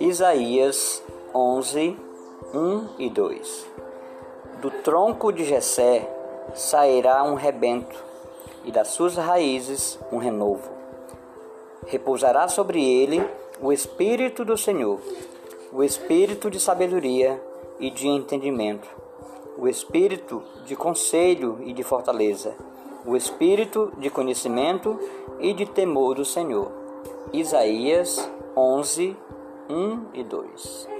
Isaías 11, 1 e 2 Do tronco de Jessé sairá um rebento, e das suas raízes um renovo. Repousará sobre ele o Espírito do Senhor, o Espírito de sabedoria e de entendimento, o Espírito de conselho e de fortaleza, o Espírito de conhecimento e de temor do Senhor. Isaías 11, 1 e 2.